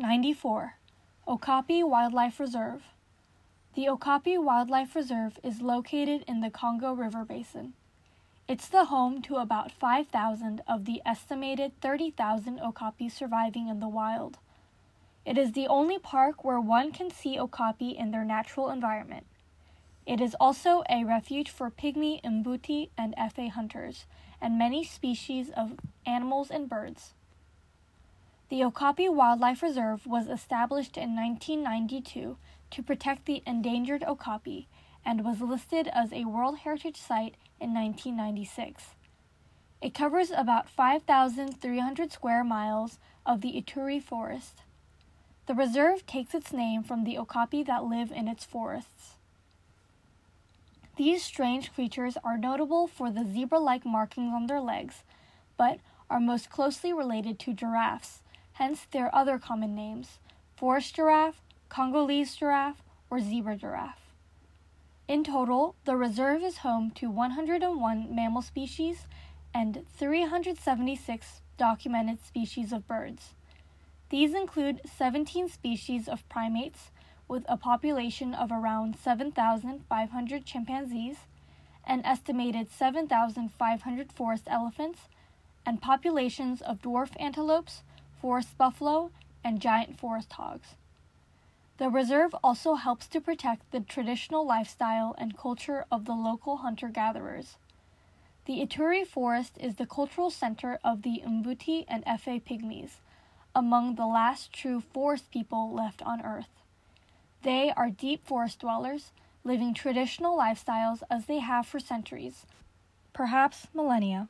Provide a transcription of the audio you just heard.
94. Okapi Wildlife Reserve. The Okapi Wildlife Reserve is located in the Congo River Basin. It's the home to about 5,000 of the estimated 30,000 okapi surviving in the wild. It is the only park where one can see okapi in their natural environment. It is also a refuge for pygmy mbuti and efe hunters, and many species of animals and birds. The Okapi Wildlife Reserve was established in 1992 to protect the endangered okapi and was listed as a World Heritage Site in 1996. It covers about 5,300 square miles of the Ituri Forest. The reserve takes its name from the okapi that live in its forests. These strange creatures are notable for the zebra like markings on their legs, but are most closely related to giraffes, hence their other common names forest giraffe, Congolese giraffe, or zebra giraffe. In total, the reserve is home to 101 mammal species and 376 documented species of birds. These include 17 species of primates with a population of around 7,500 chimpanzees, an estimated 7,500 forest elephants, and populations of dwarf antelopes, forest buffalo, and giant forest hogs. The reserve also helps to protect the traditional lifestyle and culture of the local hunter gatherers. The Ituri Forest is the cultural center of the Mbuti and Efe pygmies, among the last true forest people left on Earth. They are deep forest dwellers, living traditional lifestyles as they have for centuries, perhaps millennia.